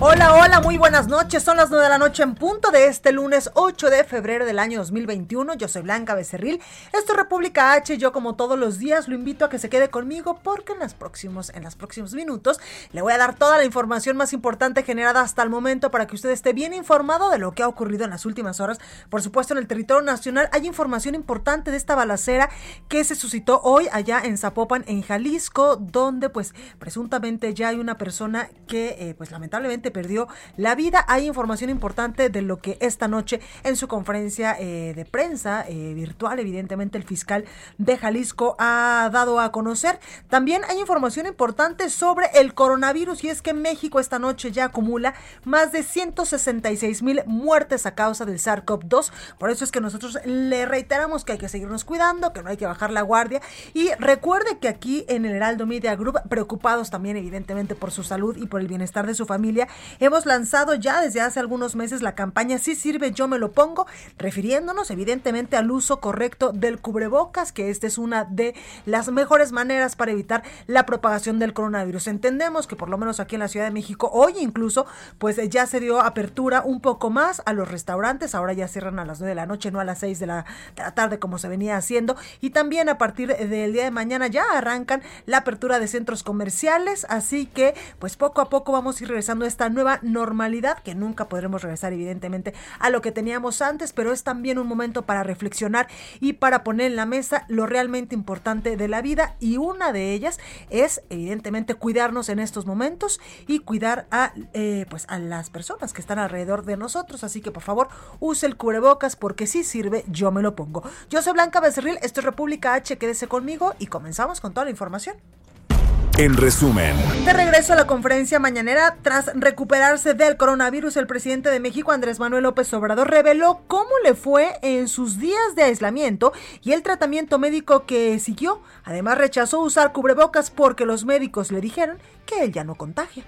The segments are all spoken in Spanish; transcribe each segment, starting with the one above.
Hola, hola, muy buenas noches. Son las 9 de la noche en punto de este lunes 8 de febrero del año 2021. Yo soy Blanca Becerril. Esto es República H. Yo, como todos los días, lo invito a que se quede conmigo porque en, los próximos, en los próximos minutos le voy a dar toda la información más importante generada hasta el momento para que usted esté bien informado de lo que ha ocurrido en las últimas horas. Por supuesto, en el territorio nacional hay información importante de esta balacera que se suscitó hoy allá en Zapopan, en Jalisco, donde pues presuntamente ya hay una persona que eh, pues lamentablemente perdió la vida. Hay información importante de lo que esta noche en su conferencia eh, de prensa eh, virtual, evidentemente el fiscal de Jalisco ha dado a conocer. También hay información importante sobre el coronavirus y es que México esta noche ya acumula más de 166 mil muertes a causa del SARS-CoV-2. Por eso es que nosotros le reiteramos que hay que seguirnos cuidando, que no hay que bajar la guardia. Y recuerde que aquí en el Heraldo Media Group, preocupados también evidentemente por su salud y por el bienestar de su familia, Hemos lanzado ya desde hace algunos meses la campaña Si sirve, yo me lo pongo, refiriéndonos evidentemente al uso correcto del cubrebocas, que esta es una de las mejores maneras para evitar la propagación del coronavirus. Entendemos que por lo menos aquí en la Ciudad de México, hoy incluso, pues ya se dio apertura un poco más a los restaurantes, ahora ya cierran a las 9 de la noche, no a las 6 de la, de la tarde como se venía haciendo, y también a partir del día de mañana ya arrancan la apertura de centros comerciales, así que pues poco a poco vamos a ir regresando a esta nueva normalidad, que nunca podremos regresar evidentemente a lo que teníamos antes, pero es también un momento para reflexionar y para poner en la mesa lo realmente importante de la vida y una de ellas es evidentemente cuidarnos en estos momentos y cuidar a eh, pues a las personas que están alrededor de nosotros, así que por favor use el cubrebocas porque si sirve yo me lo pongo. Yo soy Blanca Becerril, esto es República H, quédese conmigo y comenzamos con toda la información. En resumen, De regreso a la conferencia mañanera, tras recuperarse del coronavirus, el presidente de México, Andrés Manuel López Obrador, reveló cómo le fue en sus días de aislamiento y el tratamiento médico que siguió. Además, rechazó usar cubrebocas porque los médicos le dijeron que él ya no contagia.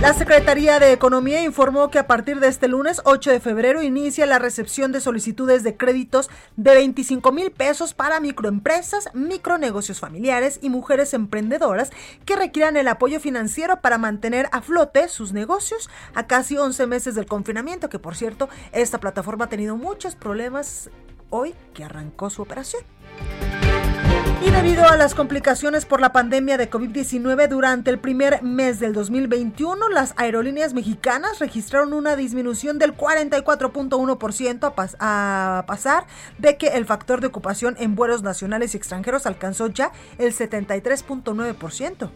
La Secretaría de Economía informó que a partir de este lunes 8 de febrero inicia la recepción de solicitudes de créditos de 25 mil pesos para microempresas, micronegocios familiares y mujeres emprendedoras que requieran el apoyo financiero para mantener a flote sus negocios a casi 11 meses del confinamiento, que por cierto, esta plataforma ha tenido muchos problemas hoy que arrancó su operación. Y debido a las complicaciones por la pandemia de COVID-19 durante el primer mes del 2021, las aerolíneas mexicanas registraron una disminución del 44.1% a, a pasar de que el factor de ocupación en vuelos nacionales y extranjeros alcanzó ya el 73.9%.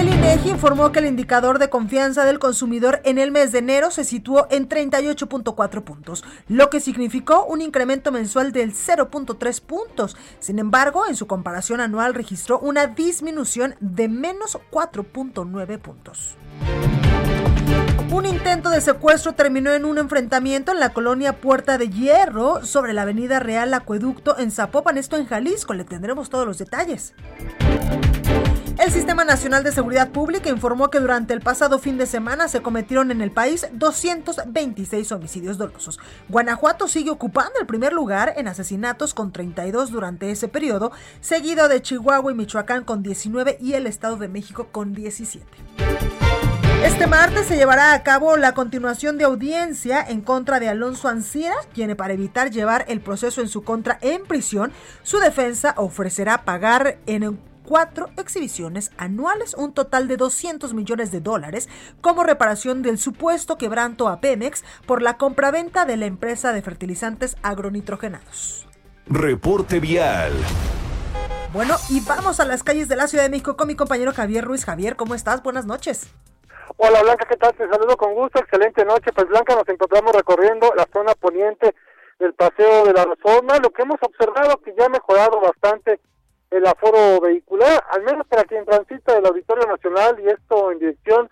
El INEGI informó que el indicador de confianza del consumidor en el mes de enero se situó en 38.4 puntos, lo que significó un incremento mensual del 0.3 puntos. Sin embargo, en su comparación anual registró una disminución de menos 4.9 puntos. Un intento de secuestro terminó en un enfrentamiento en la colonia Puerta de Hierro sobre la avenida Real Acueducto en Zapopan, esto en Jalisco. Le tendremos todos los detalles. El Sistema Nacional de Seguridad Pública informó que durante el pasado fin de semana se cometieron en el país 226 homicidios dolosos. Guanajuato sigue ocupando el primer lugar en asesinatos con 32 durante ese periodo, seguido de Chihuahua y Michoacán con 19 y el Estado de México con 17. Este martes se llevará a cabo la continuación de audiencia en contra de Alonso Ancira, quien para evitar llevar el proceso en su contra en prisión, su defensa ofrecerá pagar en cuatro exhibiciones anuales un total de 200 millones de dólares como reparación del supuesto quebranto a Pemex por la compraventa de la empresa de fertilizantes agronitrogenados. reporte vial. Bueno, y vamos a las calles de la Ciudad de México con mi compañero Javier Ruiz. Javier, ¿cómo estás? Buenas noches. Hola Blanca, ¿qué tal? Te saludo con gusto, excelente noche. Pues Blanca, nos encontramos recorriendo la zona poniente del Paseo de la Reforma. Lo que hemos observado que ya ha mejorado bastante el aforo vehicular, al menos para quien transita del Auditorio Nacional y esto en dirección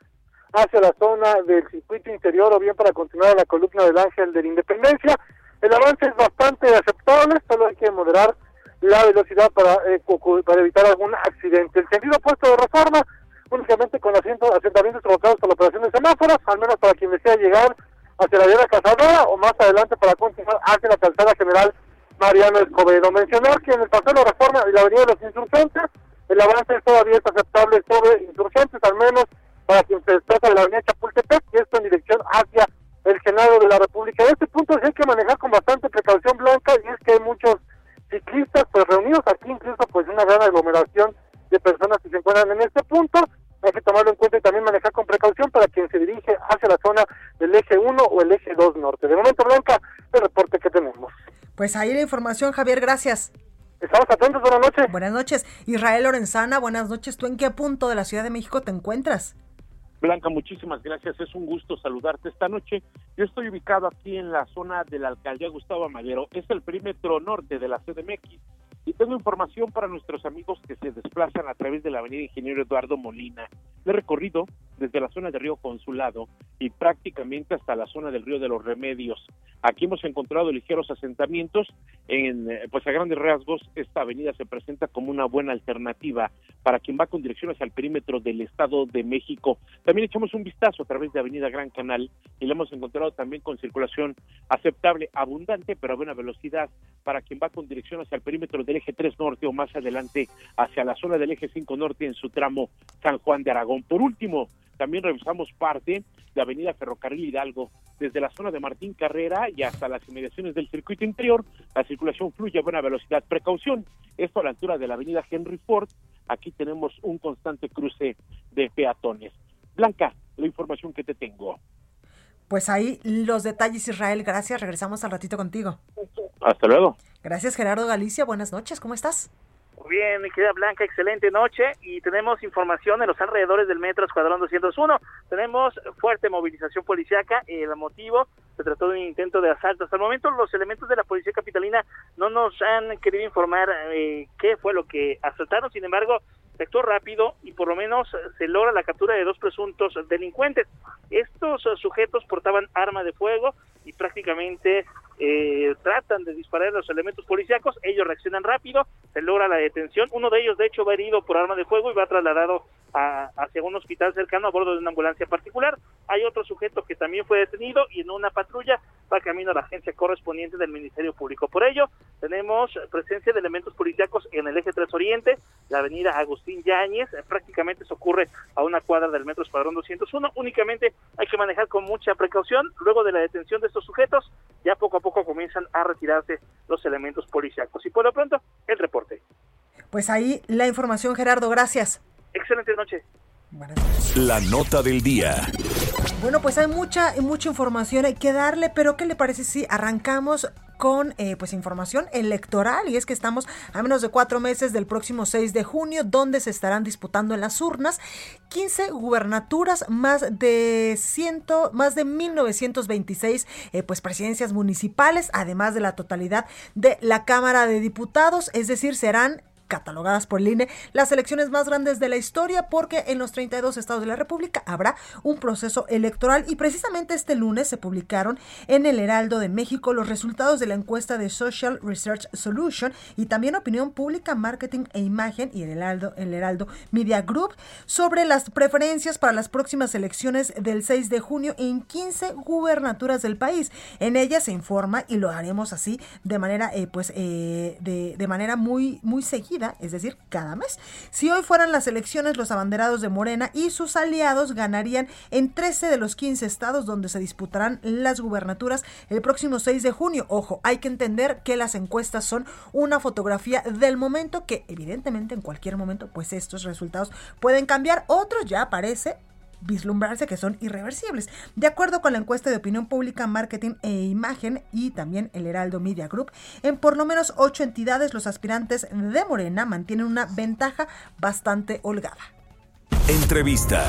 hacia la zona del circuito interior o bien para continuar a la columna del Ángel de la Independencia. El avance es bastante aceptable, solo hay que moderar la velocidad para, eh, para evitar algún accidente. El sentido opuesto de reforma, únicamente con asientos, asentamientos provocados por la operación de semáforos, al menos para quien desea llegar hacia la vía Cazadora o más adelante para continuar hacia la calzada general Mariano Escobedo. Mencionar que en el paseo de la reforma y la avenida de los insurgentes, el avance todavía es aceptable sobre insurgentes, al menos para quien se desplaza de la avenida Chapultepec, y esto en dirección hacia el Senado de la República. En este punto sí hay que manejar con bastante precaución blanca y es que hay muchos ciclistas pues reunidos aquí, incluso pues una gran aglomeración de personas que se encuentran en este punto. Hay que tomarlo en cuenta y también manejar con precaución para quien se dirige hacia la zona del eje 1 o el eje 2 norte. De momento, Blanca, el reporte que tenemos. Pues ahí la información, Javier, gracias. Estamos atentos, buenas noches. Buenas noches. Israel Lorenzana, buenas noches. ¿Tú en qué punto de la Ciudad de México te encuentras? Blanca, muchísimas gracias. Es un gusto saludarte esta noche. Yo estoy ubicado aquí en la zona de la alcaldía Gustavo Madero. Es el perímetro norte de la CDMX. Y tengo información para nuestros amigos que se desplazan a través de la avenida Ingeniero Eduardo Molina. He recorrido desde la zona del río Consulado y prácticamente hasta la zona del río de los Remedios. Aquí hemos encontrado ligeros asentamientos. En, eh, pues a grandes rasgos, esta avenida se presenta como una buena alternativa para quien va con dirección hacia el perímetro del Estado de México. También echamos un vistazo a través de Avenida Gran Canal y la hemos encontrado también con circulación aceptable, abundante, pero a buena velocidad para quien va con dirección hacia el perímetro del eje 3 norte o más adelante hacia la zona del eje 5 norte en su tramo San Juan de Aragón. Por último, también revisamos parte de Avenida Ferrocarril Hidalgo, desde la zona de Martín Carrera y hasta las inmediaciones del circuito interior. La circulación fluye a buena velocidad. Precaución, esto a la altura de la Avenida Henry Ford. Aquí tenemos un constante cruce de peatones. Blanca, la información que te tengo. Pues ahí los detalles, Israel. Gracias. Regresamos al ratito contigo. Hasta luego. Gracias, Gerardo Galicia. Buenas noches. ¿Cómo estás? Bien, mi querida Blanca, excelente noche y tenemos información en los alrededores del metro Escuadrón 201. Tenemos fuerte movilización policiaca. El motivo se trató de un intento de asalto. Hasta el momento los elementos de la policía capitalina no nos han querido informar eh, qué fue lo que asaltaron. Sin embargo, se actuó rápido y por lo menos se logra la captura de dos presuntos delincuentes. Estos sujetos portaban arma de fuego y prácticamente eh, tratan de disparar a los elementos policíacos, ellos reaccionan rápido, se logra la detención, uno de ellos de hecho va herido por arma de fuego y va trasladado a, hacia un hospital cercano a bordo de una ambulancia particular, hay otro sujeto que también fue detenido y en una patrulla va camino a la agencia correspondiente del Ministerio Público. Por ello, tenemos presencia de elementos policíacos en el eje 3 Oriente, la avenida Agustín Yáñez, prácticamente se ocurre a una cuadra del metro Escuadrón 201, únicamente hay que manejar con mucha precaución, luego de la detención de estos sujetos, ya poco a poco comienzan a retirarse los elementos policíacos. Y por lo pronto, el reporte. Pues ahí la información, Gerardo, gracias. Excelente noche. La nota del día. Bueno, pues hay mucha, mucha información que darle, pero ¿qué le parece si arrancamos con eh, pues información electoral y es que estamos a menos de cuatro meses del próximo 6 de junio donde se estarán disputando en las urnas 15 gubernaturas más de 100 más de 1926 eh, pues presidencias municipales además de la totalidad de la Cámara de Diputados. Es decir serán catalogadas por el INE las elecciones más grandes de la historia porque en los 32 estados de la República habrá un proceso electoral y precisamente este lunes se publicaron en el Heraldo de México los resultados de la encuesta de Social Research Solution y también Opinión Pública, Marketing e Imagen y el Heraldo, el Heraldo Media Group sobre las preferencias para las próximas elecciones del 6 de junio en 15 gubernaturas del país. En ellas se informa y lo haremos así de manera eh, pues eh, de, de manera muy muy seguida es decir, cada mes. Si hoy fueran las elecciones, los abanderados de Morena y sus aliados ganarían en 13 de los 15 estados donde se disputarán las gubernaturas el próximo 6 de junio. Ojo, hay que entender que las encuestas son una fotografía del momento que evidentemente en cualquier momento pues estos resultados pueden cambiar. Otros ya aparece vislumbrarse que son irreversibles. De acuerdo con la encuesta de opinión pública, marketing e imagen y también el Heraldo Media Group, en por lo menos ocho entidades los aspirantes de Morena mantienen una ventaja bastante holgada. Entrevista.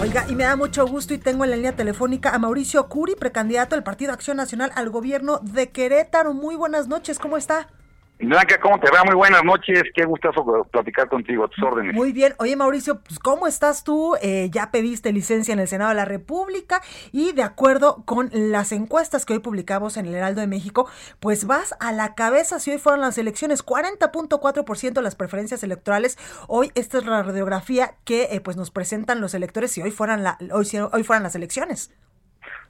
Oiga, y me da mucho gusto y tengo en la línea telefónica a Mauricio Curi, precandidato del Partido Acción Nacional al gobierno de Querétaro. Muy buenas noches, ¿cómo está? Blanca, ¿cómo te va? Muy buenas noches. Qué gustazo platicar contigo, a tus órdenes. Muy bien. Oye, Mauricio, pues, ¿cómo estás tú? Eh, ya pediste licencia en el Senado de la República y de acuerdo con las encuestas que hoy publicamos en el Heraldo de México, pues vas a la cabeza si hoy fueron las elecciones. 40.4% de las preferencias electorales. Hoy esta es la radiografía que eh, pues nos presentan los electores si hoy fueran, la, hoy, hoy fueran las elecciones.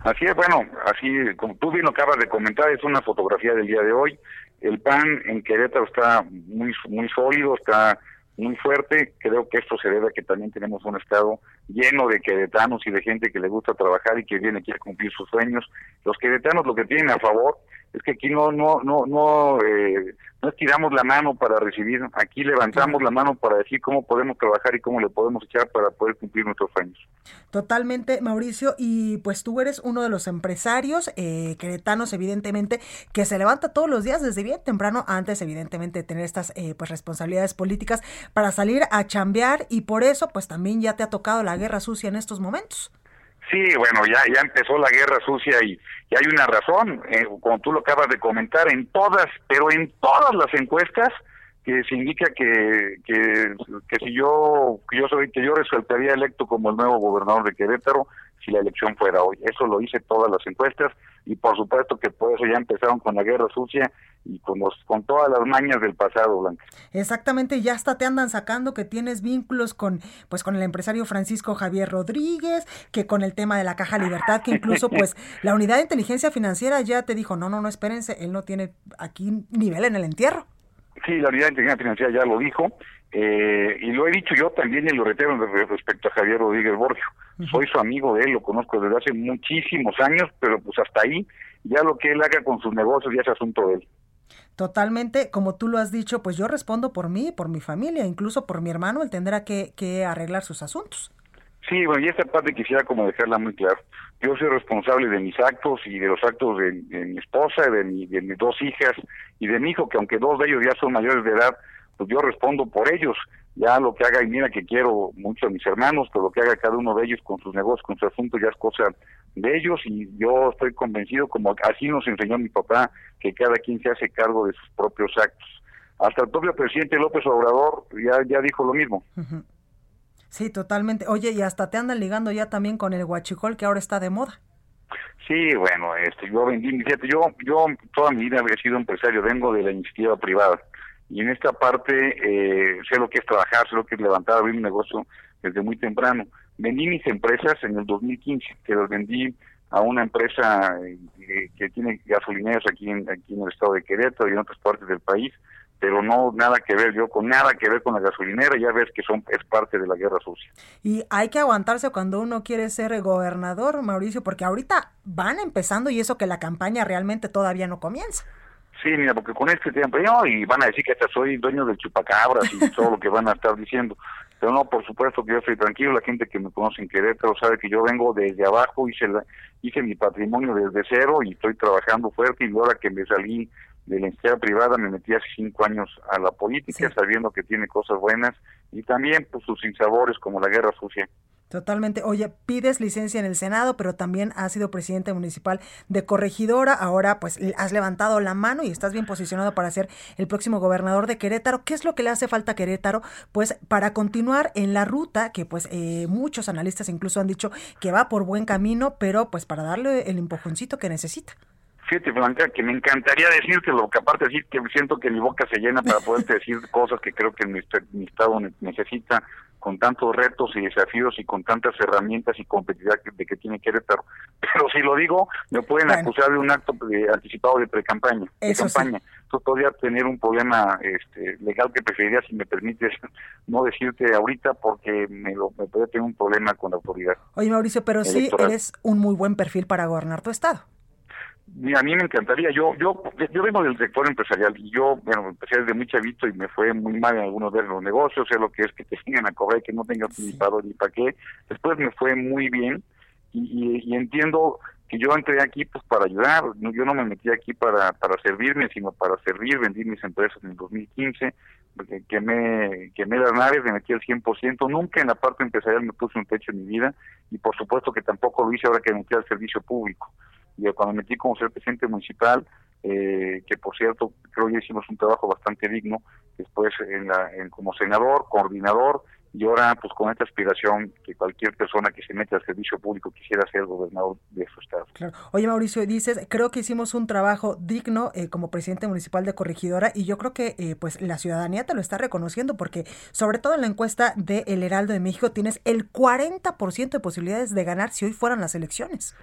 Así es, bueno, así como tú bien lo acabas de comentar, es una fotografía del día de hoy. El PAN en Querétaro está muy, muy sólido, está muy fuerte. Creo que esto se debe a que también tenemos un estado lleno de queretanos y de gente que le gusta trabajar y que viene aquí a cumplir sus sueños. Los queretanos lo que tienen a favor es que aquí no no no no eh, no estiramos la mano para recibir, aquí levantamos la mano para decir cómo podemos trabajar y cómo le podemos echar para poder cumplir nuestros sueños. Totalmente, Mauricio, y pues tú eres uno de los empresarios eh, queretanos, evidentemente, que se levanta todos los días desde bien temprano, antes evidentemente de tener estas eh, pues responsabilidades políticas para salir a chambear y por eso pues también ya te ha tocado la guerra sucia en estos momentos. Sí, bueno, ya, ya empezó la guerra sucia y, hay una razón, eh, como tú lo acabas de comentar, en todas, pero en todas las encuestas que se indica que, que, que si yo, que yo soy, que yo resultaría electo como el nuevo gobernador de Querétaro, si la elección fuera hoy. Eso lo hice todas las encuestas y por supuesto que por eso ya empezaron con la guerra sucia y con los con todas las mañas del pasado, Blanca. Exactamente, ya hasta te andan sacando que tienes vínculos con pues con el empresario Francisco Javier Rodríguez, que con el tema de la Caja Libertad, que incluso pues la Unidad de Inteligencia Financiera ya te dijo, "No, no, no, espérense, él no tiene aquí nivel en el entierro." Sí, la Unidad de Inteligencia Financiera ya lo dijo. Eh, y lo he dicho yo también y lo reitero respecto a Javier Rodríguez Borgio. Soy su amigo de él, lo conozco desde hace muchísimos años, pero pues hasta ahí, ya lo que él haga con sus negocios ya es asunto de él. Totalmente, como tú lo has dicho, pues yo respondo por mí, por mi familia, incluso por mi hermano, él tendrá que, que arreglar sus asuntos. Sí, bueno, y esta parte quisiera como dejarla muy clara. Yo soy responsable de mis actos y de los actos de, mi esposa, de, mi, de mis dos hijas y de mi hijo, que aunque dos de ellos ya son mayores de edad, pues yo respondo por ellos. Ya lo que haga, y mira que quiero mucho a mis hermanos, pero lo que haga cada uno de ellos con sus negocios, con su asunto, ya es cosa de ellos y yo estoy convencido, como así nos enseñó mi papá, que cada quien se hace cargo de sus propios actos. Hasta el propio presidente López Obrador ya, ya dijo lo mismo. Sí, totalmente. Oye, y hasta te andan ligando ya también con el guachicol que ahora está de moda. Sí, bueno, este, yo vendí, fíjate, yo, yo toda mi vida he sido empresario, vengo de la iniciativa privada y en esta parte eh, sé lo que es trabajar, sé lo que es levantar, abrir un negocio desde muy temprano. Vendí mis empresas en el 2015, que las vendí a una empresa eh, que tiene gasolineras aquí en, aquí en el estado de Querétaro y en otras partes del país, pero no nada que ver yo con nada que ver con la gasolinera, ya ves que son es parte de la guerra sucia. Y hay que aguantarse cuando uno quiere ser gobernador, Mauricio, porque ahorita van empezando y eso que la campaña realmente todavía no comienza. Sí, mira, porque con este tiempo, y van a decir que hasta soy dueño del chupacabras y todo lo que van a estar diciendo. Pero no, por supuesto que yo estoy tranquilo, la gente que me conoce en Querétaro sabe que yo vengo desde abajo, hice, la, hice mi patrimonio desde cero y estoy trabajando fuerte y ahora que me salí de la entidad privada me metí hace cinco años a la política sabiendo que tiene cosas buenas y también pues sus sinsabores como la guerra sucia. Totalmente. Oye, pides licencia en el Senado, pero también has sido presidente municipal de Corregidora. Ahora, pues, has levantado la mano y estás bien posicionado para ser el próximo gobernador de Querétaro. ¿Qué es lo que le hace falta a Querétaro? Pues, para continuar en la ruta que, pues, eh, muchos analistas incluso han dicho que va por buen camino, pero, pues, para darle el empujoncito que necesita. Fíjate, Blanca, que me encantaría decirte lo que aparte de decir que siento que mi boca se llena para poderte decir cosas que creo que mi, mi estado necesita con tantos retos y desafíos y con tantas herramientas y competitividad de que tiene Querétaro. Pero si lo digo, me pueden acusar de un acto anticipado de pre-campaña. De campaña. Entonces podría tener un problema este, legal que preferiría, si me permites, no decirte ahorita porque me, lo, me podría tener un problema con la autoridad. Oye, Mauricio, pero sí eres un muy buen perfil para gobernar tu estado a mí me encantaría, yo yo yo vengo del sector empresarial y yo, bueno, empecé desde muy chavito y me fue muy mal en algunos de los negocios, sé lo que es que te vengan a cobrar y que no tengas ni para ni para qué. Después me fue muy bien y, y, entiendo que yo entré aquí pues para ayudar, yo no me metí aquí para, para servirme, sino para servir, vendí mis empresas en el 2015, quemé, quemé las naves, me metí al 100%, nunca en la parte empresarial me puse un techo en mi vida y por supuesto que tampoco lo hice ahora que me metí al servicio público. Y cuando me metí como ser presidente municipal, eh, que por cierto creo que hicimos un trabajo bastante digno, después en la, en, como senador, coordinador, y ahora pues con esta aspiración que cualquier persona que se mete al servicio público quisiera ser gobernador de su estado. Claro. Oye Mauricio, dices, creo que hicimos un trabajo digno eh, como presidente municipal de Corregidora y yo creo que eh, pues la ciudadanía te lo está reconociendo porque sobre todo en la encuesta de El Heraldo de México tienes el 40% de posibilidades de ganar si hoy fueran las elecciones.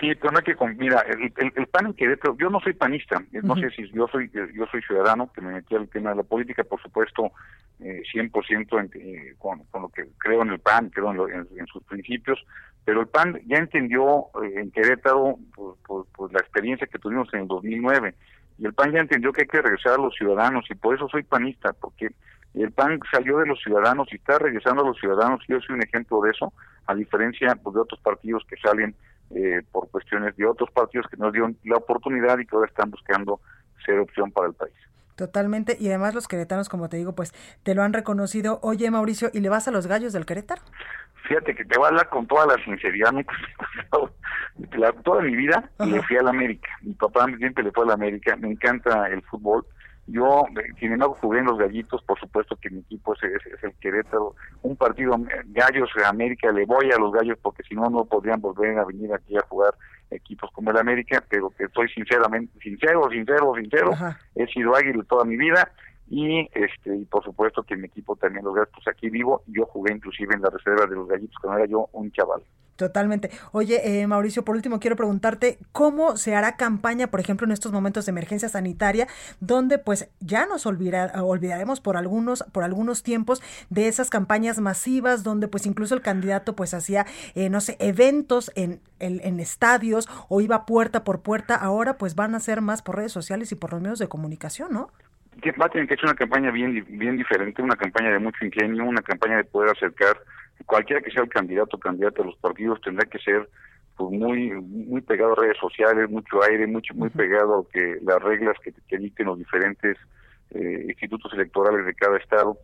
Sí, pero no hay que mira, el, el, PAN en Querétaro, yo no soy panista, no sé si yo soy yo soy ciudadano que me metí al tema de la política, por supuesto, eh, 100% en, eh, con, lo que creo en el PAN, creo en, sus principios, pero el PAN ya entendió eh, en Querétaro por, por, la experiencia que tuvimos en el 2009 y el PAN ya entendió que hay que regresar a los ciudadanos y por eso soy panista, porque el PAN salió de los ciudadanos y está regresando a los ciudadanos y yo soy un ejemplo de eso, a diferencia pues, de otros partidos que salen eh, por cuestiones de otros partidos que nos dieron la oportunidad y que ahora están buscando ser opción para el país. Totalmente, y además los queretanos, como te digo, pues te lo han reconocido. Oye, Mauricio, ¿y le vas a los gallos del Querétaro? Fíjate que te voy a hablar con toda la sinceridad, toda mi vida le fui a la América. Mi papá siempre le fue a la América, me encanta el fútbol, yo, sin embargo, jugué en los gallitos, por supuesto que mi equipo es, el Querétaro. Un partido, eh, Gallos de América, le voy a los gallos porque si no, no podrían volver a venir aquí a jugar equipos como el América, pero que estoy sinceramente, sincero, sincero, sincero, he sido águila toda mi vida y este y por supuesto que mi equipo también los gallos, aquí vivo, yo jugué inclusive en la reserva de los gallitos cuando era yo un chaval. Totalmente. Oye, eh, Mauricio, por último quiero preguntarte cómo se hará campaña, por ejemplo, en estos momentos de emergencia sanitaria, donde pues ya nos olvidaremos por algunos, por algunos tiempos de esas campañas masivas, donde pues incluso el candidato pues hacía, eh, no sé, eventos en, en, estadios o iba puerta por puerta. Ahora pues van a ser más por redes sociales y por los medios de comunicación, ¿no? Va a tener que hacer una campaña bien, bien diferente, una campaña de mucho ingenio, una campaña de poder acercar cualquiera que sea el candidato o candidato de los partidos tendrá que ser pues muy muy pegado a redes sociales, mucho aire, mucho muy pegado a que las reglas que, que dicten los diferentes eh, institutos electorales de cada estado,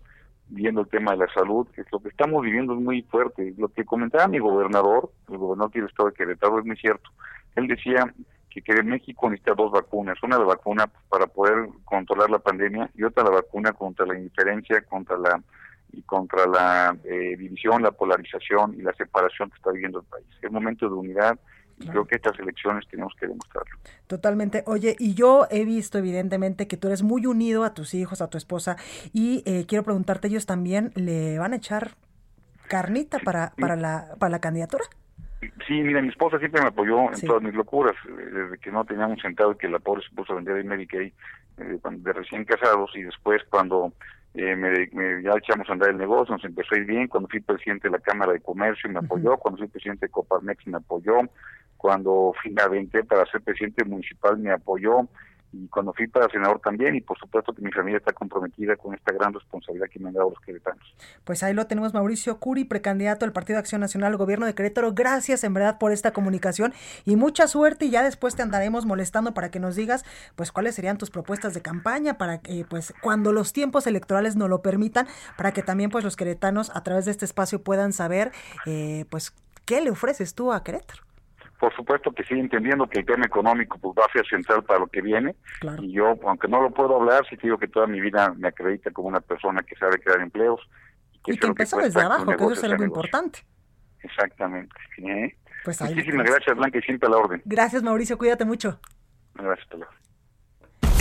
viendo el tema de la salud, que lo que estamos viviendo es muy fuerte. Lo que comentaba mi gobernador, el gobernador del estado de Querétaro, es muy cierto. Él decía que, que México necesita dos vacunas, una la vacuna para poder controlar la pandemia y otra la vacuna contra la indiferencia, contra la y contra la eh, división, la polarización y la separación que está viviendo el país. Es momento de unidad y creo que estas elecciones tenemos que demostrarlo. Totalmente. Oye, y yo he visto evidentemente que tú eres muy unido a tus hijos, a tu esposa, y eh, quiero preguntarte, ¿ellos también le van a echar carnita para, para, la, para la candidatura? Sí, mira, mi esposa siempre me apoyó en todas mis locuras, eh, desde que no teníamos sentado y que la pobre se puso a vender el Medicaid de recién casados y después cuando eh, me, ya echamos a andar el negocio, nos empezó a ir bien, cuando fui presidente de la Cámara de Comercio me apoyó, cuando fui presidente de Coparmex me apoyó, cuando fui a para ser presidente municipal me apoyó, y cuando fui para senador también, y por supuesto que mi familia está comprometida con esta gran responsabilidad que me han dado los queretanos. Pues ahí lo tenemos, Mauricio Curi, precandidato del Partido Acción Nacional al Gobierno de Querétaro. Gracias en verdad por esta comunicación y mucha suerte y ya después te andaremos molestando para que nos digas pues cuáles serían tus propuestas de campaña para que pues cuando los tiempos electorales nos lo permitan, para que también pues los queretanos a través de este espacio puedan saber eh, pues qué le ofreces tú a Querétaro por supuesto que sí, entendiendo que el tema económico pues, va a ser central para lo que viene. Y yo, aunque no lo puedo hablar, sí digo que toda mi vida me acredita como una persona que sabe crear empleos. Y que, empezó desde abajo, que eso es algo importante. Exactamente. Pues Muchísimas gracias, Blanca, y siempre a la orden. Gracias, Mauricio, cuídate mucho. Gracias, hasta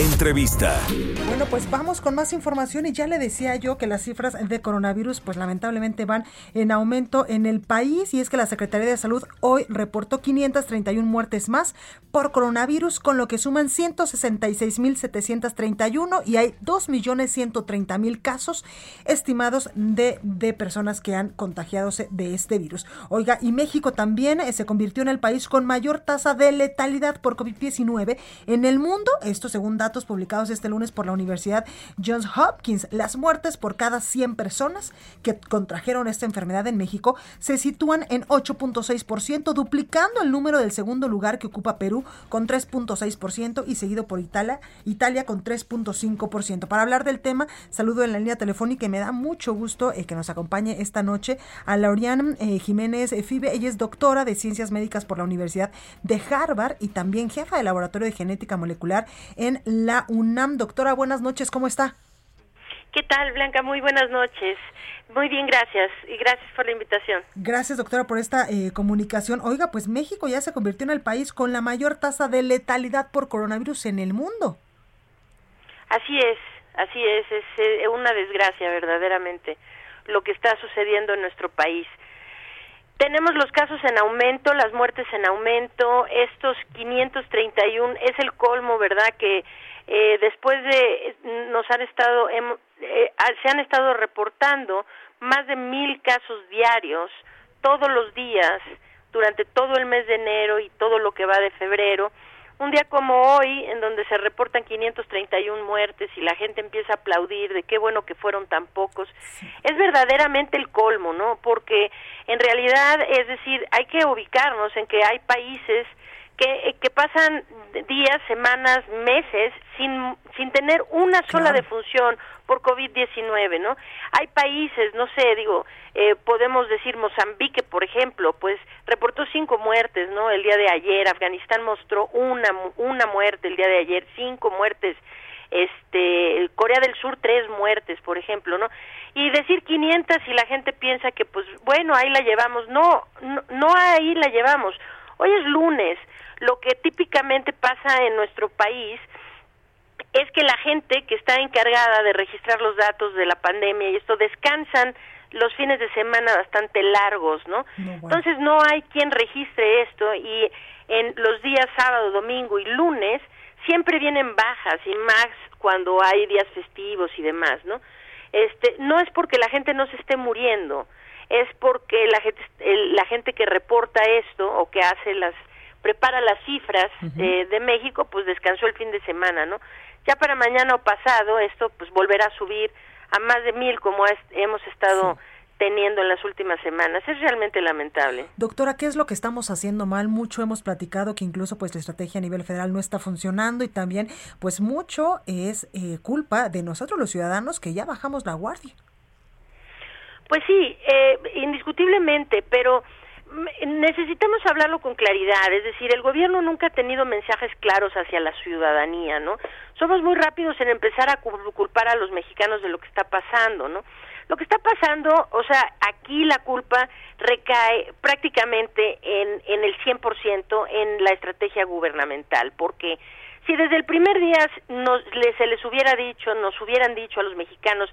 Entrevista. Bueno, pues vamos con más información y ya le decía yo que las cifras de coronavirus pues lamentablemente van en aumento en el país y es que la Secretaría de Salud hoy reportó 531 muertes más por coronavirus con lo que suman 166.731 y hay 2.130.000 casos estimados de, de personas que han contagiado de este virus. Oiga, y México también eh, se convirtió en el país con mayor tasa de letalidad por COVID-19 en el mundo, esto según datos datos publicados este lunes por la Universidad Johns Hopkins. Las muertes por cada 100 personas que contrajeron esta enfermedad en México se sitúan en 8.6%, duplicando el número del segundo lugar que ocupa Perú con 3.6% y seguido por Italia, Italia con 3.5%. Para hablar del tema, saludo en la línea telefónica y me da mucho gusto eh, que nos acompañe esta noche a Laurian eh, Jiménez Fibe. Ella es doctora de Ciencias Médicas por la Universidad de Harvard y también jefa del Laboratorio de Genética Molecular en la UNAM. Doctora, buenas noches, ¿cómo está? ¿Qué tal, Blanca? Muy buenas noches. Muy bien, gracias. Y gracias por la invitación. Gracias, doctora, por esta eh, comunicación. Oiga, pues México ya se convirtió en el país con la mayor tasa de letalidad por coronavirus en el mundo. Así es, así es. Es eh, una desgracia, verdaderamente, lo que está sucediendo en nuestro país. Tenemos los casos en aumento, las muertes en aumento, estos 531 es el colmo, ¿verdad? Que eh, después de nos han estado eh, se han estado reportando más de mil casos diarios todos los días durante todo el mes de enero y todo lo que va de febrero un día como hoy, en donde se reportan 531 muertes y la gente empieza a aplaudir de qué bueno que fueron tan pocos, es verdaderamente el colmo, ¿no? Porque en realidad, es decir, hay que ubicarnos en que hay países que, que pasan días, semanas, meses sin, sin tener una sola defunción por COVID-19, ¿no? Hay países, no sé, digo, eh, podemos decir Mozambique, por ejemplo, pues reportó cinco muertes, ¿no? El día de ayer, Afganistán mostró una, una muerte el día de ayer, cinco muertes, este, Corea del Sur tres muertes, por ejemplo, ¿no? Y decir 500 y la gente piensa que, pues, bueno, ahí la llevamos, no, no, no ahí la llevamos. Hoy es lunes, lo que típicamente pasa en nuestro país es que la gente que está encargada de registrar los datos de la pandemia y esto descansan los fines de semana bastante largos, ¿no? Entonces no hay quien registre esto y en los días sábado, domingo y lunes siempre vienen bajas y más cuando hay días festivos y demás, ¿no? Este, no es porque la gente no se esté muriendo, es porque la gente, la gente que reporta esto o que hace las prepara las cifras eh, de México, pues descansó el fin de semana, ¿no? Ya para mañana o pasado esto pues volverá a subir a más de mil como hemos estado teniendo en las últimas semanas. Es realmente lamentable. Doctora, ¿qué es lo que estamos haciendo mal? Mucho hemos platicado que incluso pues la estrategia a nivel federal no está funcionando y también pues mucho es eh, culpa de nosotros los ciudadanos que ya bajamos la guardia. Pues sí, eh, indiscutiblemente, pero necesitamos hablarlo con claridad, es decir, el gobierno nunca ha tenido mensajes claros hacia la ciudadanía, ¿no? Somos muy rápidos en empezar a culpar a los mexicanos de lo que está pasando, ¿no? Lo que está pasando, o sea, aquí la culpa recae prácticamente en, en el 100% en la estrategia gubernamental, porque si desde el primer día nos, se les hubiera dicho, nos hubieran dicho a los mexicanos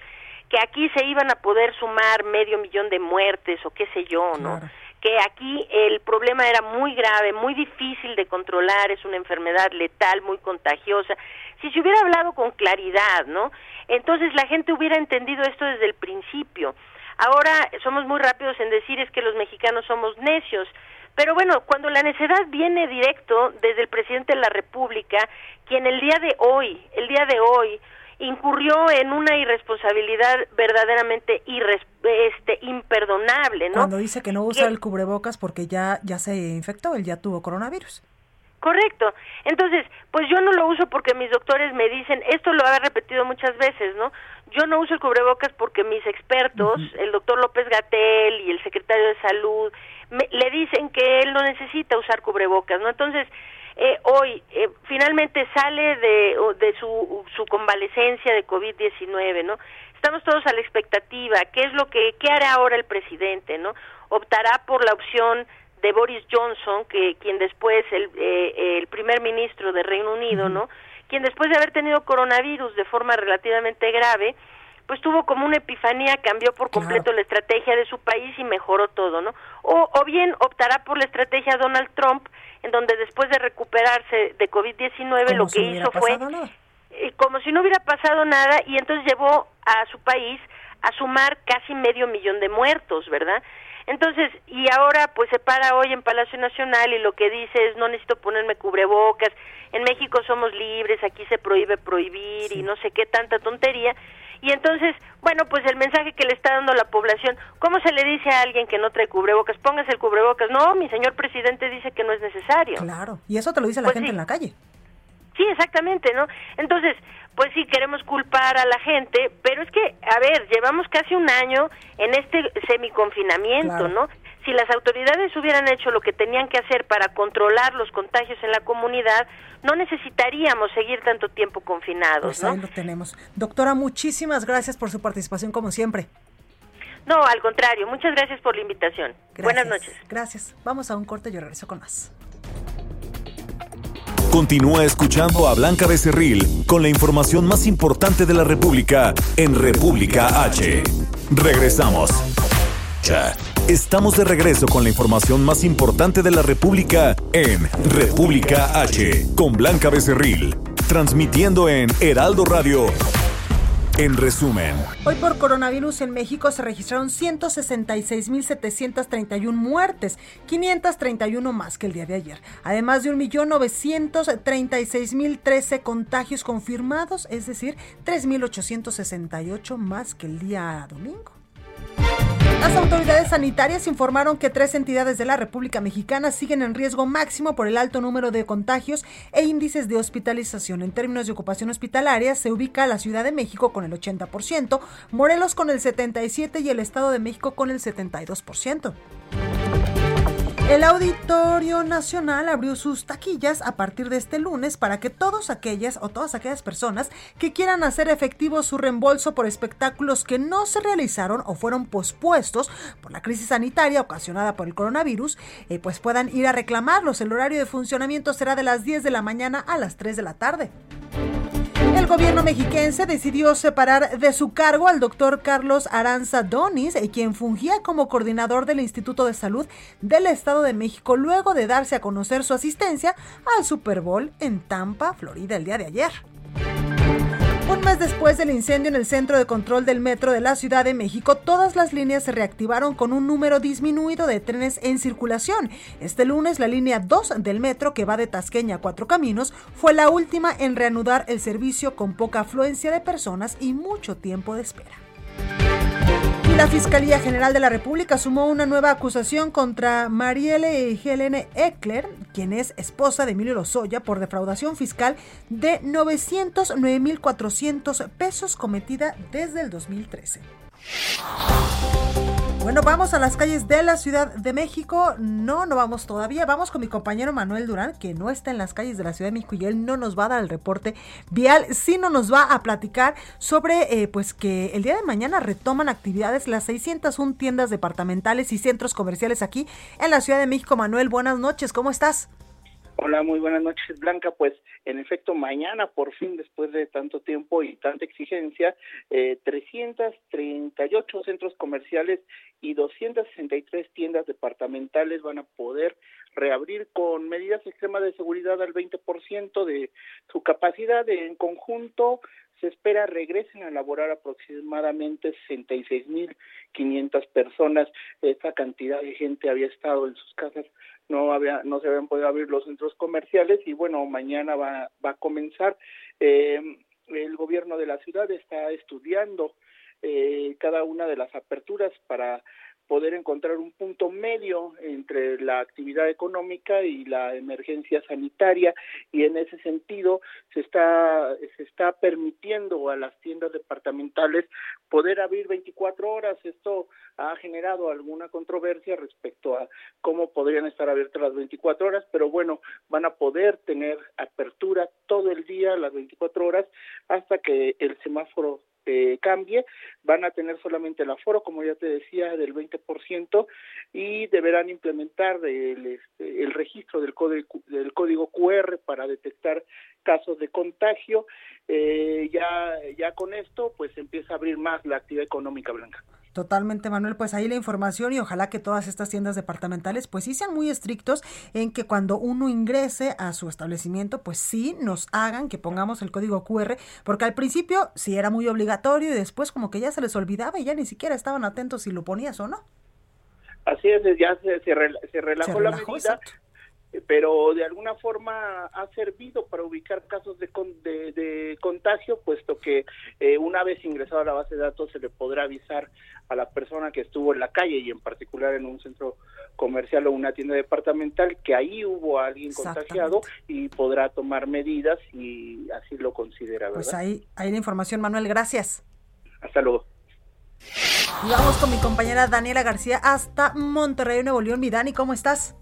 que aquí se iban a poder sumar medio millón de muertes o qué sé yo, ¿no? Que aquí el problema era muy grave, muy difícil de controlar, es una enfermedad letal, muy contagiosa. Si se hubiera hablado con claridad, ¿no? Entonces la gente hubiera entendido esto desde el principio. Ahora somos muy rápidos en decir es que los mexicanos somos necios. Pero bueno, cuando la necedad viene directo desde el presidente de la República, quien el día de hoy, el día de hoy, incurrió en una irresponsabilidad verdaderamente este, imperdonable, ¿no? Cuando dice que no usa el cubrebocas porque ya, ya se infectó, él ya tuvo coronavirus. Correcto. Entonces, pues yo no lo uso porque mis doctores me dicen, esto lo ha repetido muchas veces, ¿no? Yo no uso el cubrebocas porque mis expertos, el doctor López Gatel y el secretario de Salud, le dicen que él no necesita usar cubrebocas, ¿no? Entonces, eh, hoy eh, finalmente sale de, de su, su convalecencia de COVID-19, ¿no? Estamos todos a la expectativa, ¿qué es lo que, qué hará ahora el presidente, ¿no? Optará por la opción de Boris Johnson, que quien después, el, eh, el primer ministro de Reino Unido, ¿no? Quien después de haber tenido coronavirus de forma relativamente grave, pues tuvo como una epifanía, cambió por completo la estrategia de su país y mejoró todo, ¿no? O, o bien optará por la estrategia Donald Trump, en donde después de recuperarse de COVID-19 lo que hizo fue eh, como si no hubiera pasado nada y entonces llevó a su país a sumar casi medio millón de muertos, ¿verdad? Entonces, y ahora pues se para hoy en Palacio Nacional y lo que dice es no necesito ponerme cubrebocas, en México somos libres, aquí se prohíbe prohibir y no sé qué tanta tontería. Y entonces, bueno, pues el mensaje que le está dando la población, ¿cómo se le dice a alguien que no trae cubrebocas? Póngase el cubrebocas. No, mi señor presidente dice que no es necesario. Claro, y eso te lo dice la Pues gente sí. en la calle. Sí, exactamente, ¿no? Entonces, pues sí, queremos culpar a la gente, pero es que, a ver, llevamos casi un año en este semiconfinamiento, Claro. ¿no? Si las autoridades hubieran hecho lo que tenían que hacer para controlar los contagios en la comunidad, no necesitaríamos seguir tanto tiempo confinados, Pues ¿no? ahí lo tenemos. Doctora, muchísimas gracias por su participación como siempre. No, al contrario, muchas gracias por la invitación. Gracias. Buenas noches. Gracias. Vamos a un corte y yo regreso con más. Continúa escuchando a Blanca Becerril con la información más importante de la República en República H. Regresamos. Estamos de regreso con la información más importante de la República en República H con Blanca Becerril, transmitiendo en Heraldo Radio. En resumen, Hoy por coronavirus en México se registraron 166.731 muertes, 531 más que el día de ayer, además de 1.936.013 contagios confirmados, es decir, 3.868 más que el día domingo. Las autoridades sanitarias informaron que tres entidades de la República Mexicana siguen en riesgo máximo por el alto número de contagios e índices de hospitalización. En términos de ocupación hospitalaria, se ubica la Ciudad de México con el 80%, Morelos con el 77% y el Estado de México con el 72%. El Auditorio Nacional abrió sus taquillas a partir de este lunes para que todos aquellas o todas aquellas personas que quieran hacer efectivo su reembolso por espectáculos que no se realizaron o fueron pospuestos por la crisis sanitaria ocasionada por el coronavirus, eh, pues puedan ir a reclamarlos. El horario de funcionamiento será de las 10 de la mañana a las 3 de la tarde. Gobierno mexiquense decidió separar de su cargo al doctor Carlos Aranza Donis, eh, quien fungía como coordinador del Instituto de Salud del Estado de México, luego de darse a conocer su asistencia al Super Bowl en Tampa, Florida, el día de ayer. Un mes después del incendio en el centro de control del metro de la Ciudad de México, todas las líneas se reactivaron con un número disminuido de trenes en circulación. Este lunes, la línea 2 del metro, que va de Tasqueña a Cuatro Caminos, fue la última en reanudar el servicio con poca afluencia de personas y mucho tiempo de espera. La Fiscalía General de la República sumó una nueva acusación contra Marielle Helene Eckler, quien es esposa de Emilio Lozoya, por defraudación fiscal de 909.400 pesos cometida desde el 2013. Bueno, vamos a las calles de la Ciudad de México. No, no vamos todavía. Vamos con mi compañero Manuel Durán, que no está en las calles de la Ciudad de México y él no nos va a dar el reporte vial, sino nos va a platicar sobre, eh, pues, que el día de mañana retoman actividades las 601 tiendas departamentales y centros comerciales aquí en la Ciudad de México. Manuel, buenas noches, ¿cómo estás? Hola, muy buenas noches, Blanca. Pues en efecto, mañana, por fin, después de tanto tiempo y tanta exigencia, eh, 338 centros comerciales y 263 tiendas departamentales van a poder reabrir con medidas extremas de seguridad al 20% de su capacidad. En conjunto, se espera regresen a laborar aproximadamente 66.500 personas. Esta cantidad de gente había estado en sus casas no había no se habían podido abrir los centros comerciales y bueno mañana va va a comenzar. Eh, el gobierno de la ciudad está estudiando eh, cada una de las aperturas para poder encontrar un punto medio entre la actividad económica y la emergencia sanitaria y en ese sentido se está se está permitiendo a las tiendas departamentales poder abrir 24 horas. Esto ha generado alguna controversia respecto a cómo podrían estar abiertas las 24 horas pero bueno van a poder tener apertura todo el día las 24 horas hasta que el semáforo eh, cambie, van a tener solamente el aforo, como ya te decía, del 20% y deberán implementar el, este, el registro del código, del código QR para detectar casos de contagio. Eh, ya, ya con esto, pues empieza a abrir más la actividad económica blanca. Totalmente, Manuel. Pues ahí la información y ojalá que todas estas tiendas departamentales pues sí sean muy estrictos en que cuando uno ingrese a su establecimiento pues sí nos hagan que pongamos el código QR, porque al principio sí era muy obligatorio y después como que ya se les olvidaba y ya ni siquiera estaban atentos si lo ponías o no. Así es, ya se, se, relajó, la medida pero de alguna forma ha servido para ubicar casos de, de, contagio, puesto que eh, una vez ingresado a la base de datos se le podrá avisar a la persona que estuvo en la calle y en particular en un centro comercial o una tienda departamental que ahí hubo alguien contagiado y podrá tomar medidas y así lo considera. Pues ahí, hay la información, Manuel, gracias. Hasta luego. Y vamos con mi compañera Daniela García hasta Monterrey, Nuevo León. Mi Dani, ¿cómo estás?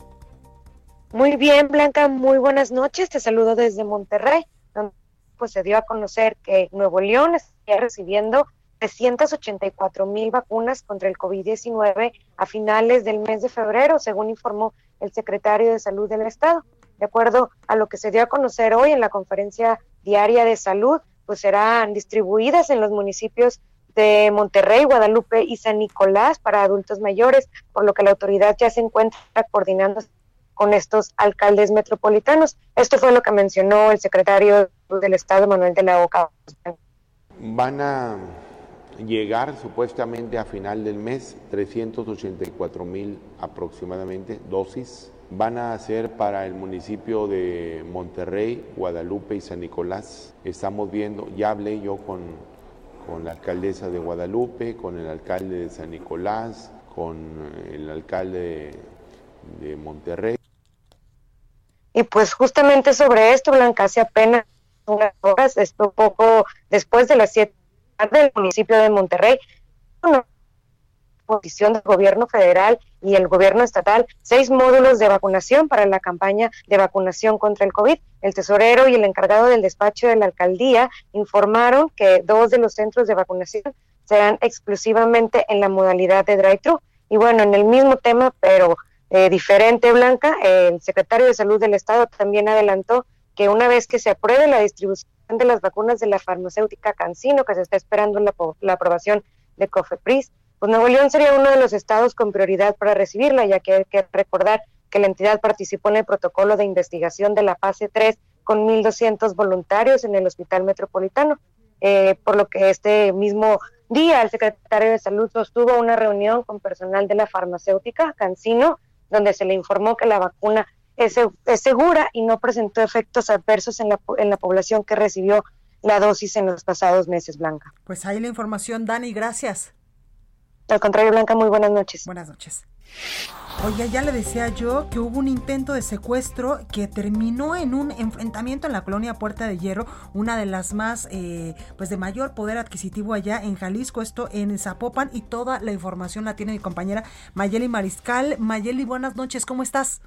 Muy bien, Blanca, muy buenas noches. Te saludo desde Monterrey, donde pues, se dio a conocer que Nuevo León está recibiendo 384 mil vacunas contra el COVID-19 a finales del mes de febrero, según informó el secretario de Salud del Estado. De acuerdo a lo que se dio a conocer hoy en la conferencia diaria de salud, pues serán distribuidas en los municipios de Monterrey, Guadalupe y San Nicolás para adultos mayores, por lo que la autoridad ya se encuentra coordinando con estos alcaldes metropolitanos. Esto fue lo que mencionó el secretario del Estado, Manuel de la Oca. Van a llegar supuestamente a final del mes 384 mil aproximadamente dosis. Van a ser para el municipio de Monterrey, Guadalupe y San Nicolás. Estamos viendo, ya hablé yo con, con la alcaldesa de Guadalupe, con el alcalde de San Nicolás, con el alcalde de Monterrey. Y pues justamente sobre esto, Blanca, hace apenas unas horas, esto poco después de las siete del municipio de Monterrey, una posición del gobierno federal y el gobierno estatal, seis módulos de vacunación para la campaña de vacunación contra el COVID. El tesorero y el encargado del despacho de la alcaldía informaron que dos de los centros de vacunación serán exclusivamente en la modalidad de drive-thru. Y bueno, en el mismo tema, pero eh, diferente, Blanca, el secretario de Salud del Estado también adelantó que una vez que se apruebe la distribución de las vacunas de la farmacéutica Cancino, que se está esperando la, la aprobación de COFEPRIS, pues Nuevo León sería uno de los estados con prioridad para recibirla, ya que hay que recordar que la entidad participó en el protocolo de investigación de la fase 3 con 1.200 voluntarios en el Hospital Metropolitano, eh, por lo que este mismo día el secretario de Salud sostuvo una reunión con personal de la farmacéutica Cancino donde se le informó que la vacuna es, segura y no presentó efectos adversos en la, en la población que recibió la dosis en los pasados meses, Blanca. Pues ahí la información, Dani, gracias. Al contrario, Blanca, muy buenas noches. Buenas noches. Oye, ya le decía yo que hubo un intento de secuestro que terminó en un enfrentamiento en la colonia Puerta de Hierro, una de las más, eh, pues de mayor poder adquisitivo allá en Jalisco, esto en Zapopan, y toda la información la tiene mi compañera Mayeli Mariscal. Mayeli, buenas noches, ¿cómo estás?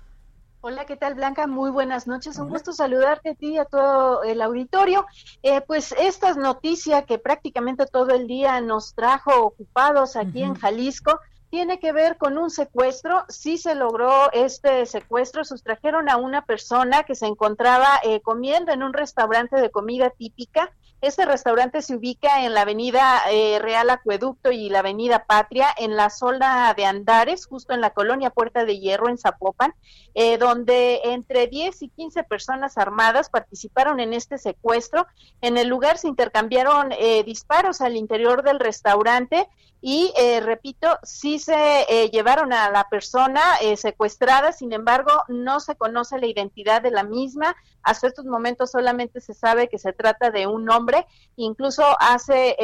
Hola, ¿qué tal Blanca? Muy buenas noches. Un gusto saludarte a ti y a todo el auditorio. Eh, pues esta noticia que prácticamente todo el día nos trajo ocupados aquí en Jalisco tiene que ver con un secuestro. Sí se logró este secuestro. Sustrajeron a una persona que se encontraba eh, comiendo en un restaurante de comida típica. Este restaurante se ubica en la avenida eh, Real Acueducto y la avenida Patria, en la zona de Andares, justo en la colonia Puerta de Hierro, en Zapopan, eh, donde entre 10 y 15 personas armadas participaron en este secuestro. En el lugar se intercambiaron disparos al interior del restaurante y eh, repito, sí se eh, llevaron a la persona eh, secuestrada, sin embargo, no se conoce la identidad de la misma. Hasta estos momentos solamente se sabe que se trata de un hombre. Incluso hace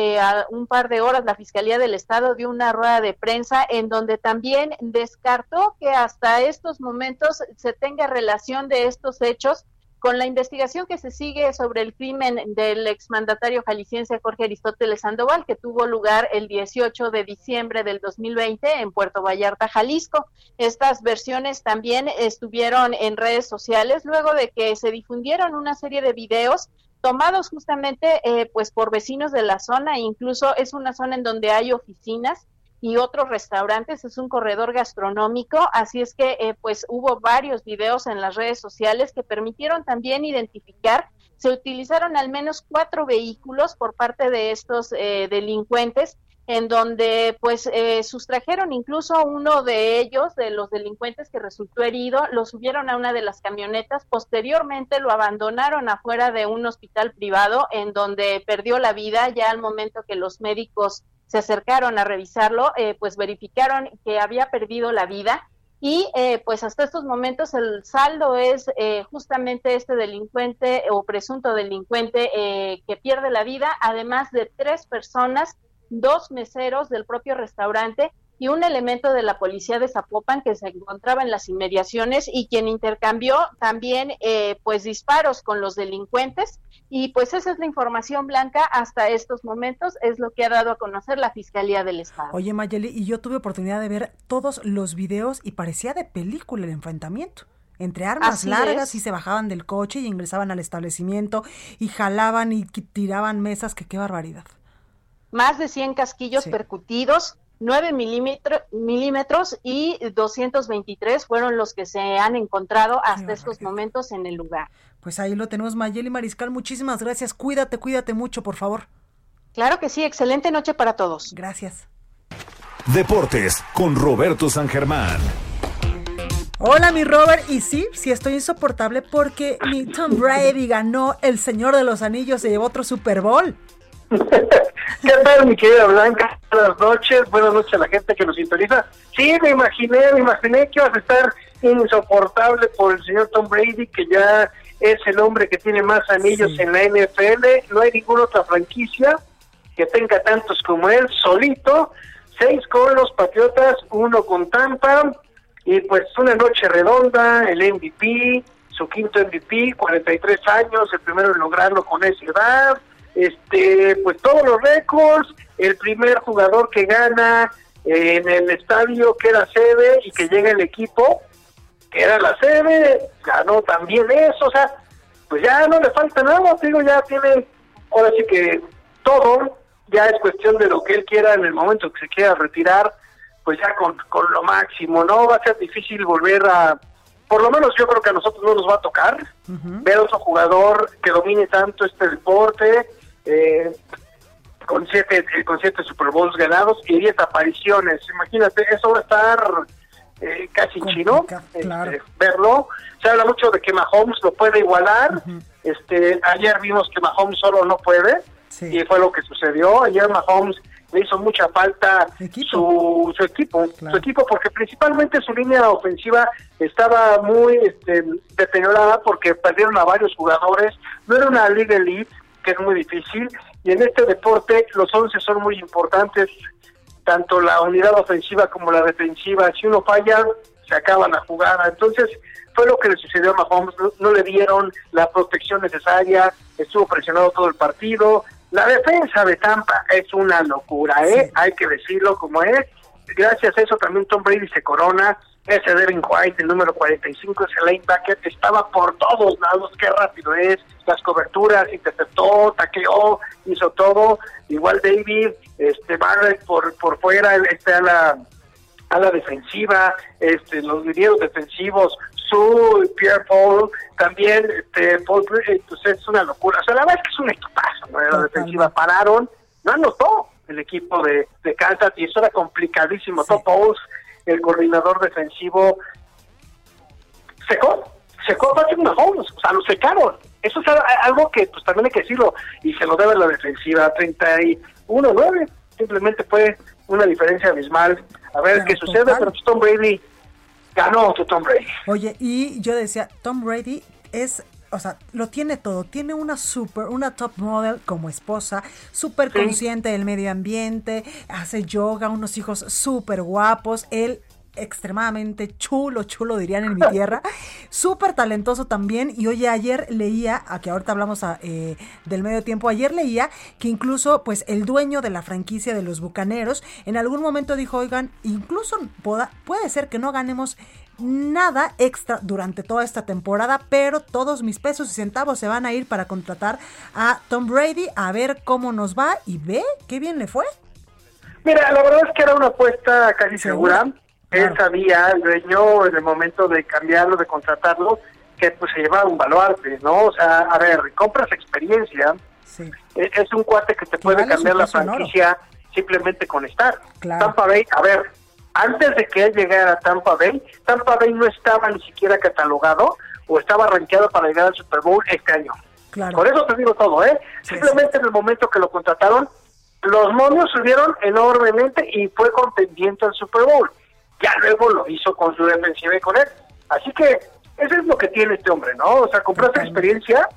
un par de horas la Fiscalía del Estado dio una rueda de prensa en donde también descartó que hasta estos momentos se tenga relación de estos hechos con la investigación que se sigue sobre el crimen del exmandatario jalisciense Jorge Aristóteles Sandoval, que tuvo lugar el 18 de diciembre del 2020 en Puerto Vallarta, Jalisco. Estas versiones también estuvieron en redes sociales luego de que se difundieron una serie de videos tomados justamente eh, pues por vecinos de la zona, incluso es una zona en donde hay oficinas y otros restaurantes, es un corredor gastronómico, así es que eh, pues hubo varios videos en las redes sociales que permitieron también identificar, se utilizaron al menos cuatro vehículos por parte de estos eh, delincuentes en donde pues eh, sustrajeron incluso uno de ellos, de los delincuentes que resultó herido, lo subieron a una de las camionetas, posteriormente lo abandonaron afuera de un hospital privado en donde perdió la vida ya al momento que los médicos se acercaron a revisarlo, eh, pues verificaron que había perdido la vida y eh, pues hasta estos momentos el saldo es eh, justamente este delincuente o presunto delincuente que pierde la vida, además de tres personas, dos meseros del propio restaurante y un elemento de la policía de Zapopan que se encontraba en las inmediaciones y quien intercambió también eh, pues disparos con los delincuentes y pues esa es la información blanca hasta estos momentos es lo que ha dado a conocer la Fiscalía del Estado. Oye Mayeli, y yo tuve oportunidad de ver todos los videos y parecía de película el enfrentamiento entre armas largas y se bajaban del coche y ingresaban al establecimiento y jalaban y tiraban mesas, que qué barbaridad. Más de 100 casquillos percutidos, 9 milímetros y 223 fueron los que se han encontrado hasta estos momentos en el lugar. Pues ahí lo tenemos, Mayeli Mariscal. Muchísimas gracias. Cuídate, cuídate mucho, por favor. Claro que sí. Excelente noche para todos. Gracias. Deportes con Roberto San Germán. Hola, mi Robert. Y sí, sí estoy insoportable porque mi Tom Brady ganó el Señor de los Anillos, se llevó otro Super Bowl. ¿Qué tal, mi querida Blanca? Buenas noches, buenas noches a la gente que nos sintoniza. Sí, me imaginé, me imaginé que ibas a estar insoportable por el señor Tom Brady, que ya es el hombre que tiene más anillos en la NFL. No hay ninguna otra franquicia que tenga tantos como él, solito. Seis con los Patriotas, uno con Tampa. Y pues una noche redonda, el MVP, su quinto MVP, 43 años, el primero en lograrlo con esa edad este, pues todos los récords, el primer jugador que gana en el estadio que era sede y que llega el equipo que era la sede, ganó también eso, o sea, pues ya no le falta nada, digo, ya tiene, ahora sí que todo, ya es cuestión de lo que él quiera en el momento que se quiera retirar, pues ya con, con lo máximo, ¿no? Va a ser difícil volver a, por lo menos yo creo que a nosotros no nos va a tocar ver a otro jugador que domine tanto este deporte, eh, con siete con siete Super Bowls ganados y diez apariciones. Imagínate, eso va a estar eh, casi chino este, verlo. Se habla mucho de que Mahomes lo puede igualar. Este ayer vimos que Mahomes solo no puede y fue lo que sucedió. Ayer Mahomes le hizo mucha falta Su, su equipo, su equipo porque principalmente su línea ofensiva estaba muy este, deteriorada porque perdieron a varios jugadores. No era una liga elite que es muy difícil. Y en este deporte los 11 son muy importantes, tanto la unidad ofensiva como la defensiva. Si uno falla, se acaban la jugada. Entonces, fue lo que le sucedió a Mahomes. No, le dieron la protección necesaria, estuvo presionado todo el partido. La defensa de Tampa es una locura, ¿eh? Hay que decirlo como es. Gracias a eso también Tom Brady se corona ese Devin White, el número 45, ese linebacker, estaba por todos lados, qué rápido es, las coberturas, interceptó, taqueó, hizo todo, igual David, este Barrett por, por fuera, este a la, a la defensiva, este los linieros defensivos, su Pierre Paul, también este Paul pues es una locura, o sea, la verdad es que es un equipazo, ¿no? la defensiva pararon, no anotó el equipo de, de Kansas y eso era complicadísimo, Top el coordinador defensivo secó, secó a Patrick Mahomes, o sea, lo secaron. Eso es algo que pues también hay que decirlo, y se lo debe la defensiva, 31-9, simplemente fue una diferencia abismal. A ver qué sucede, pero Tom Brady ganó Tom Brady. Oye, y yo decía, Tom Brady es o sea, lo tiene todo. Tiene una super, una top model como esposa, súper consciente del medio ambiente, hace yoga, unos hijos súper guapos. Él extremadamente chulo, chulo dirían en mi tierra, súper talentoso también y oye, ayer leía, a que ahorita hablamos eh, del medio tiempo, ayer leía que incluso pues el dueño de la franquicia de los Bucaneros en algún momento dijo, oigan, incluso puede ser que no ganemos nada extra durante toda esta temporada, pero todos mis pesos y centavos se van a ir para contratar a Tom Brady a ver cómo nos va y ve qué bien le fue. Mira, la verdad es que era una apuesta casi segura. Él sabía, el dueño, en el momento de cambiarlo, de contratarlo, que pues se llevaba un baluarte, ¿no? O sea, a ver, compras experiencia. E, es, un cuate que te puede cambiar la franquicia simplemente con estar. Tampa Bay, a ver, antes de que él llegara a Tampa Bay, Tampa Bay no estaba ni siquiera catalogado o estaba rankeado para llegar al Super Bowl este año. Por eso te digo todo, ¿eh? Simplemente en el momento que lo contrataron, los momios subieron enormemente y fue contendiente al Super Bowl. Ya luego lo hizo con su defensiva y con él. Así que eso es lo que tiene este hombre, ¿no? O sea, compraste experiencia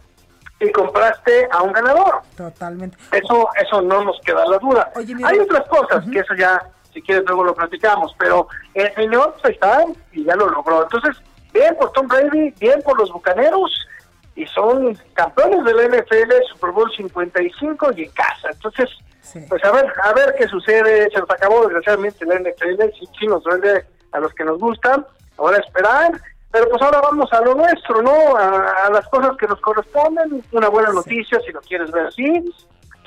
y compraste a un ganador. Totalmente. Eso eso no nos queda la duda. Hay otras cosas que eso ya, si quieres, luego lo platicamos, pero el señor pues, está y ya lo logró. Entonces, bien por Tom Brady, bien por los Bucaneros y son campeones de la NFL, Super Bowl 55 y en casa. Entonces, pues a ver, a ver qué sucede. Se nos acabó desgraciadamente la NFL, sí, sí nos duele a los que nos gustan. Ahora esperar. Pero pues ahora vamos a lo nuestro, ¿no? A, las cosas que nos corresponden. Una buena noticia, si lo quieres ver así.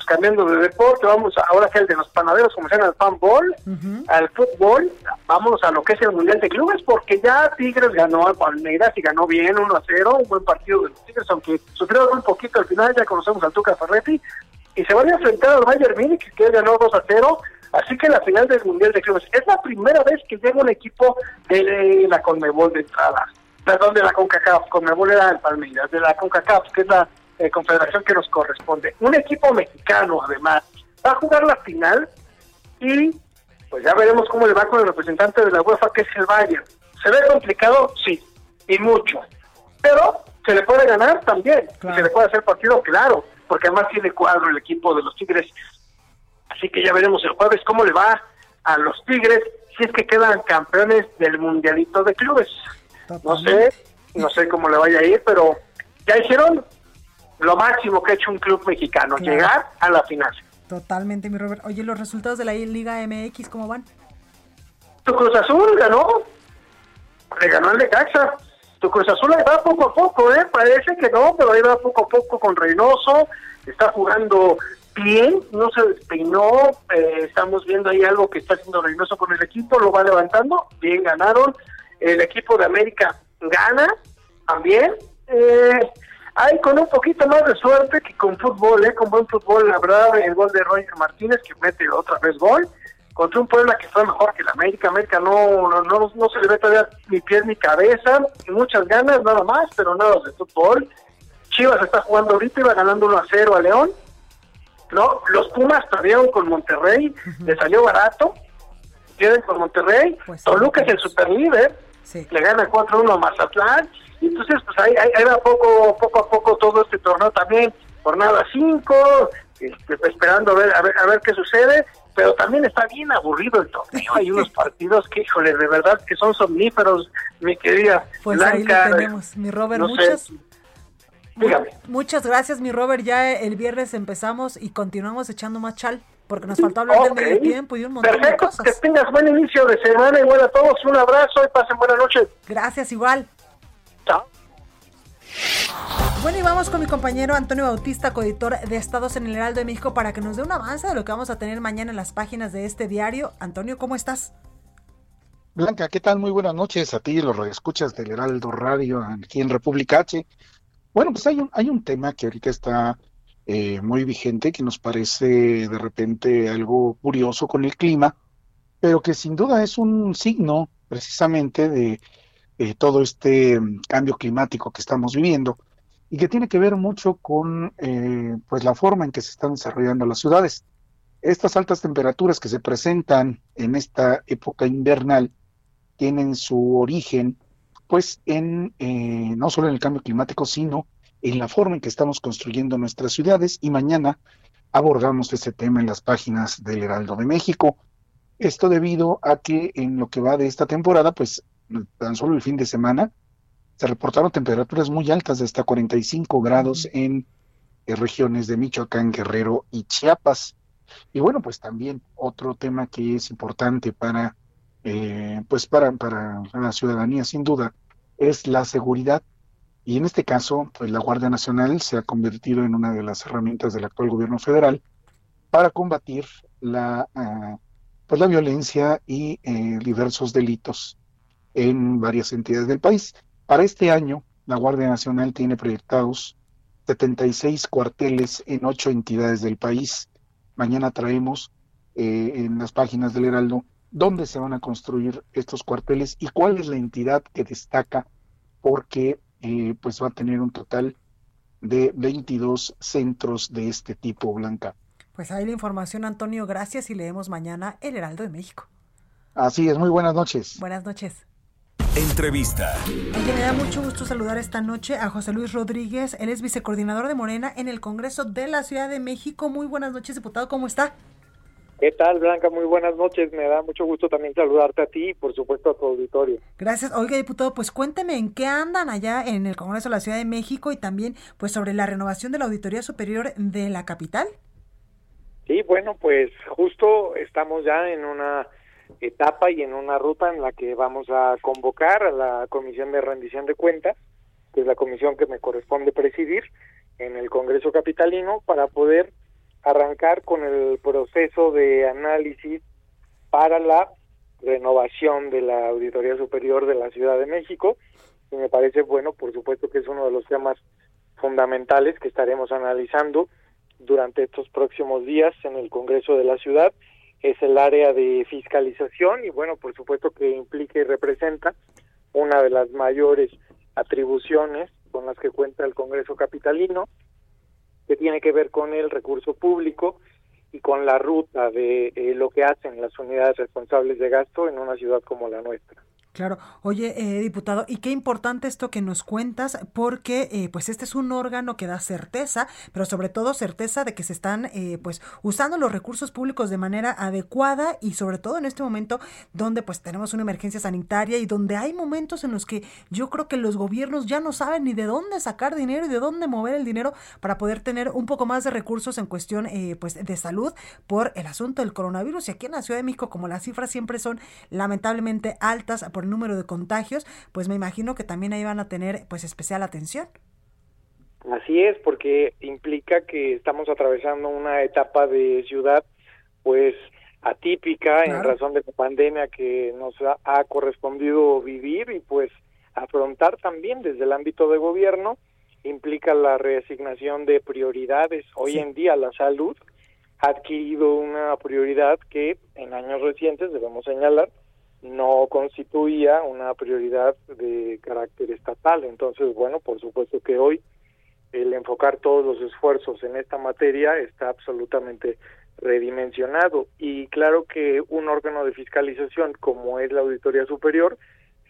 Pues cambiando de deporte, vamos ahora que el de los panaderos, como se llama el fanball, al fútbol, vámonos a lo que es el Mundial de Clubes, porque ya Tigres ganó a Palmeiras y ganó bien 1 a 0, un buen partido de los Tigres, aunque sufrieron un poquito al final, ya conocemos al Tuca Ferretti, y se van a enfrentar al Bayern Múnich, que ganó 2 a 0, así que la final del Mundial de Clubes es la primera vez que llega un equipo de la Conmebol de entrada, perdón, de la CONCACAF, Conmebol era el Palmeiras, de la CONCACAF, que es la eh, confederación que nos corresponde. Un equipo mexicano, además, va a jugar la final y pues ya veremos cómo le va con el representante de la UEFA, que es el Bayern. ¿Se ve complicado? Sí, y mucho. Pero se le puede ganar también, y se le puede hacer partido, claro porque además tiene cuadro el equipo de los Tigres. Así que ya veremos el jueves cómo le va a los Tigres si es que quedan campeones del Mundialito de Clubes. No sé, no sé cómo le vaya a ir, pero ya hicieron lo máximo que ha hecho un club mexicano, llegar a la final. Totalmente, mi Robert. Oye, los resultados de la Liga MX, ¿cómo van? Tu Cruz Azul ganó, le ganó el de Caxa tu Cruz Azul ahí va poco a poco, ¿eh? Parece que no, pero ahí va poco a poco con Reynoso, está jugando bien, no se despeinó, eh, estamos viendo ahí algo que está haciendo Reynoso con el equipo, lo va levantando, bien ganaron, el equipo de América gana también, eh, hay con un poquito más de suerte que con fútbol, ¿eh? Con buen fútbol, la verdad, el gol de Roger Martínez que mete otra vez gol, contra un Puebla que está mejor que la América. América no, no, no, no se le ve todavía ni pies ni cabeza, muchas ganas nada más, pero nada de fútbol. Chivas está jugando ahorita, iba ganando 1 a 0 a León. No, los Pumas perdieron con Monterrey, le salió barato. Pierden con Monterrey. Pues Toluca es el super líder, le gana 4-1 a Mazatlán. Y entonces, pues ahí, ahí, va poco, poco a poco todo este torneo también. Jornada 5, este, esperando a ver, a ver, a ver qué sucede pero también está bien aburrido el torneo. Hay unos partidos que, híjole, de verdad que son somníferos, mi querida pues ahí lo tenemos, mi Robert. muchas, muchas gracias, mi Robert. Ya el viernes empezamos y continuamos echando más chal, porque nos faltó hablar del medio tiempo y un montón de cosas. Que tengas buen inicio de semana, igual a todos. Un abrazo y pasen buena noche. Gracias, igual. Chao. Bueno, y vamos con mi compañero Antonio Bautista, coeditor de Estados en el Heraldo de México, para que nos dé un avance de lo que vamos a tener mañana en las páginas de este diario. Antonio, ¿cómo estás? Blanca, ¿qué tal? Muy buenas noches a ti, los escuchas del Heraldo Radio aquí en República H. Bueno, pues hay un, hay un tema que ahorita está eh, muy vigente, que nos parece de repente algo curioso con el clima, pero que sin duda es un signo precisamente de eh, todo este mm, cambio climático que estamos viviendo y que tiene que ver mucho con eh, pues la forma en que se están desarrollando las ciudades. Estas altas temperaturas que se presentan en esta época invernal tienen su origen pues en eh, no solo en el cambio climático, sino en la forma en que estamos construyendo nuestras ciudades y mañana abordamos este tema en las páginas del Heraldo de México. Esto debido a que en lo que va de esta temporada, pues tan solo el fin de semana, se reportaron temperaturas muy altas de hasta 45 grados en, eh, regiones de Michoacán, Guerrero y Chiapas. Y bueno, pues también otro tema que es importante para, eh, pues para, para la ciudadanía, sin duda, es la seguridad. Y en este caso, pues la Guardia Nacional se ha convertido en una de las herramientas del actual gobierno federal para combatir la, ah, pues la violencia y eh, diversos delitos en varias entidades del país. Para este año, la Guardia Nacional tiene proyectados 76 cuarteles en ocho entidades del país. Mañana traemos eh, en las páginas del Heraldo dónde se van a construir estos cuarteles y cuál es la entidad que destaca porque eh, pues va a tener un total de 22 centros de este tipo, Blanca. Pues ahí la información, Antonio, gracias y leemos mañana El Heraldo de México. Así es, muy buenas noches. Buenas noches. Entrevista. Oye, me da mucho gusto saludar esta noche a José Luis Rodríguez. Él es vicecoordinador de Morena en el Congreso de la Ciudad de México. Muy buenas noches, diputado. ¿Cómo está? ¿Qué tal, Blanca? Muy buenas noches. Me da mucho gusto también saludarte a ti y, por supuesto, a tu auditorio. Gracias. Oiga, diputado, pues cuénteme en qué andan allá en el Congreso de la Ciudad de México y también, pues, sobre la renovación de la Auditoría Superior de la capital. Sí, bueno, pues justo estamos ya en una etapa y en una ruta en la que vamos a convocar a la Comisión de Rendición de Cuentas, que es la comisión que me corresponde presidir en el Congreso Capitalino, para poder arrancar con el proceso de análisis para la renovación de la Auditoría Superior de la Ciudad de México. Y me parece, bueno, por supuesto que es uno de los temas fundamentales que estaremos analizando durante estos próximos días en el Congreso de la Ciudad es el área de fiscalización y bueno, por supuesto que implica y representa una de las mayores atribuciones con las que cuenta el Congreso Capitalino, que tiene que ver con el recurso público y con la ruta de eh, lo que hacen las unidades responsables de gasto en una ciudad como la nuestra. Claro. Oye, eh, diputado, y qué importante esto que nos cuentas, porque eh, pues este es un órgano que da certeza, pero sobre todo certeza de que se están eh, pues usando los recursos públicos de manera adecuada y sobre todo en este momento donde pues tenemos una emergencia sanitaria y donde hay momentos en los que yo creo que los gobiernos ya no saben ni de dónde sacar dinero y de dónde mover el dinero para poder tener un poco más de recursos en cuestión pues de salud por el asunto del coronavirus. Y aquí en la Ciudad de México, como las cifras siempre son lamentablemente altas por número de contagios, pues me imagino que también ahí van a tener pues especial atención. Así es, porque implica que estamos atravesando una etapa de ciudad pues atípica en razón de la pandemia que nos ha, correspondido vivir y pues afrontar también desde el ámbito de gobierno implica la reasignación de prioridades. Hoy en día la salud ha adquirido una prioridad que en años recientes, debemos señalar, no constituía una prioridad de carácter estatal. Entonces, bueno, por supuesto que hoy el enfocar todos los esfuerzos en esta materia está absolutamente redimensionado y claro que un órgano de fiscalización como es la Auditoría Superior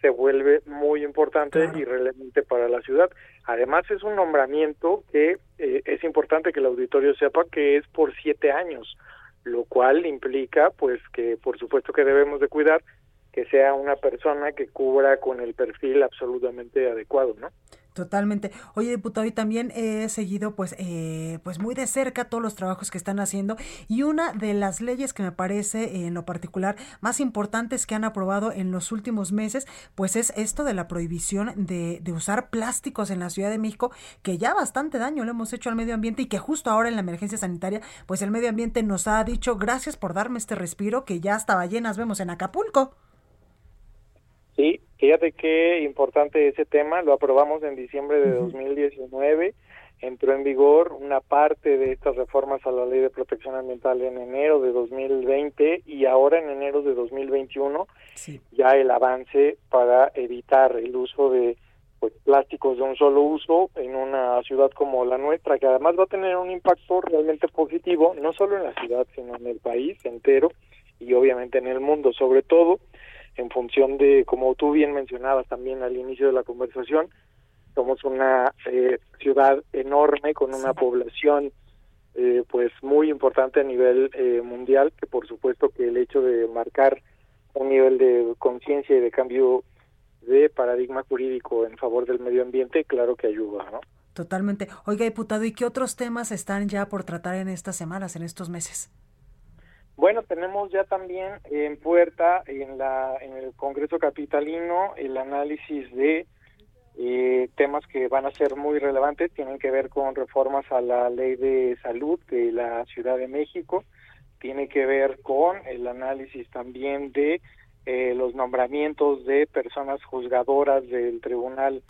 se vuelve muy importante y relevante para la ciudad. Además es un nombramiento que eh, es importante que el auditorio sepa que es por siete años, lo cual implica pues que por supuesto que debemos de cuidar que sea una persona que cubra con el perfil absolutamente adecuado, ¿no? Totalmente. Oye, diputado, y también he seguido pues, eh, pues muy de cerca todos los trabajos que están haciendo y una de las leyes que me parece en lo particular más importantes que han aprobado en los últimos meses, pues es esto de la prohibición de, de usar plásticos en la Ciudad de México, que ya bastante daño le hemos hecho al medio ambiente y que justo ahora en la emergencia sanitaria, pues el medio ambiente nos ha dicho gracias por darme este respiro que ya hasta ballenas vemos en Acapulco. Sí, fíjate qué importante ese tema, lo aprobamos en diciembre de 2019, entró en vigor una parte de estas reformas a la ley de protección ambiental en enero de 2020 y ahora en enero de 2021 ya el avance para evitar el uso de pues, plásticos de un solo uso en una ciudad como la nuestra, que además va a tener un impacto realmente positivo, no solo en la ciudad, sino en el país entero y obviamente en el mundo, sobre todo en función de, como tú bien mencionabas también al inicio de la conversación, somos una eh, ciudad enorme con una población eh, pues muy importante a nivel eh, mundial, que por supuesto que el hecho de marcar un nivel de conciencia y de cambio de paradigma jurídico en favor del medio ambiente, claro que ayuda, ¿no? Totalmente. Oiga, diputado, ¿y qué otros temas están ya por tratar en estas semanas, en estos meses? Bueno, tenemos ya también en puerta en, la, en el Congreso Capitalino el análisis de eh, temas que van a ser muy relevantes, tienen que ver con reformas a la ley de salud de la Ciudad de México, tiene que ver con el análisis también de eh, los nombramientos de personas juzgadoras del Tribunal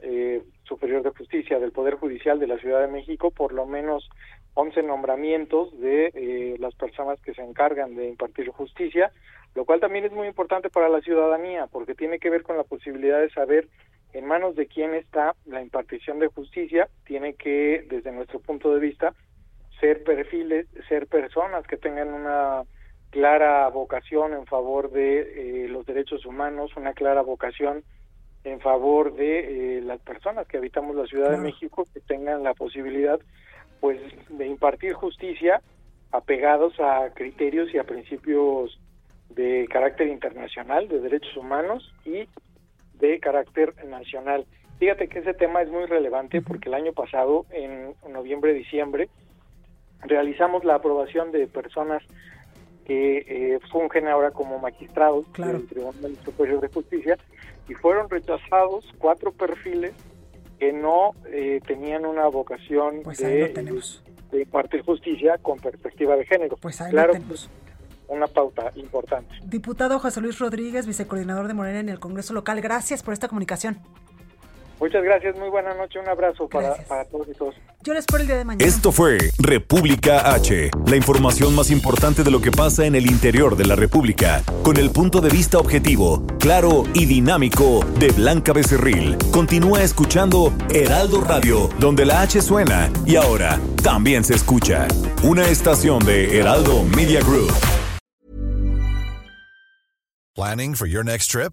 eh, Superior de Justicia del Poder Judicial de la Ciudad de México, por lo menos 11 nombramientos de eh, las personas que se encargan de impartir justicia, lo cual también es muy importante para la ciudadanía, porque tiene que ver con la posibilidad de saber en manos de quién está la impartición de justicia, tiene que, desde nuestro punto de vista, ser perfiles, ser personas que tengan una clara vocación en favor de eh, los derechos humanos, una clara vocación en favor de eh, las personas que habitamos la Ciudad de México, que tengan la posibilidad pues de impartir justicia apegados a criterios y a principios de carácter internacional, de derechos humanos y de carácter nacional. Fíjate que ese tema es muy relevante porque el año pasado, en noviembre-diciembre, realizamos la aprobación de personas que eh, fungen ahora como magistrados del Tribunal Superior de Justicia y fueron rechazados cuatro perfiles que no eh, tenían una vocación Pues de, de impartir justicia con perspectiva de género. Pues ahí claro, lo tenemos. una pauta importante. Diputado José Luis Rodríguez, vicecoordinador de Morena en el Congreso local, gracias por esta comunicación. Muchas gracias, muy buena noche, un abrazo para, para todos y todos. Yo les espero el día de mañana. Esto fue República H, la información más importante de lo que pasa en el interior de la República, con el punto de vista objetivo, claro y dinámico de Blanca Becerril. Continúa escuchando Heraldo Radio, donde la H suena y ahora también se escucha. Una estación de Heraldo Media Group. Planning for your next trip?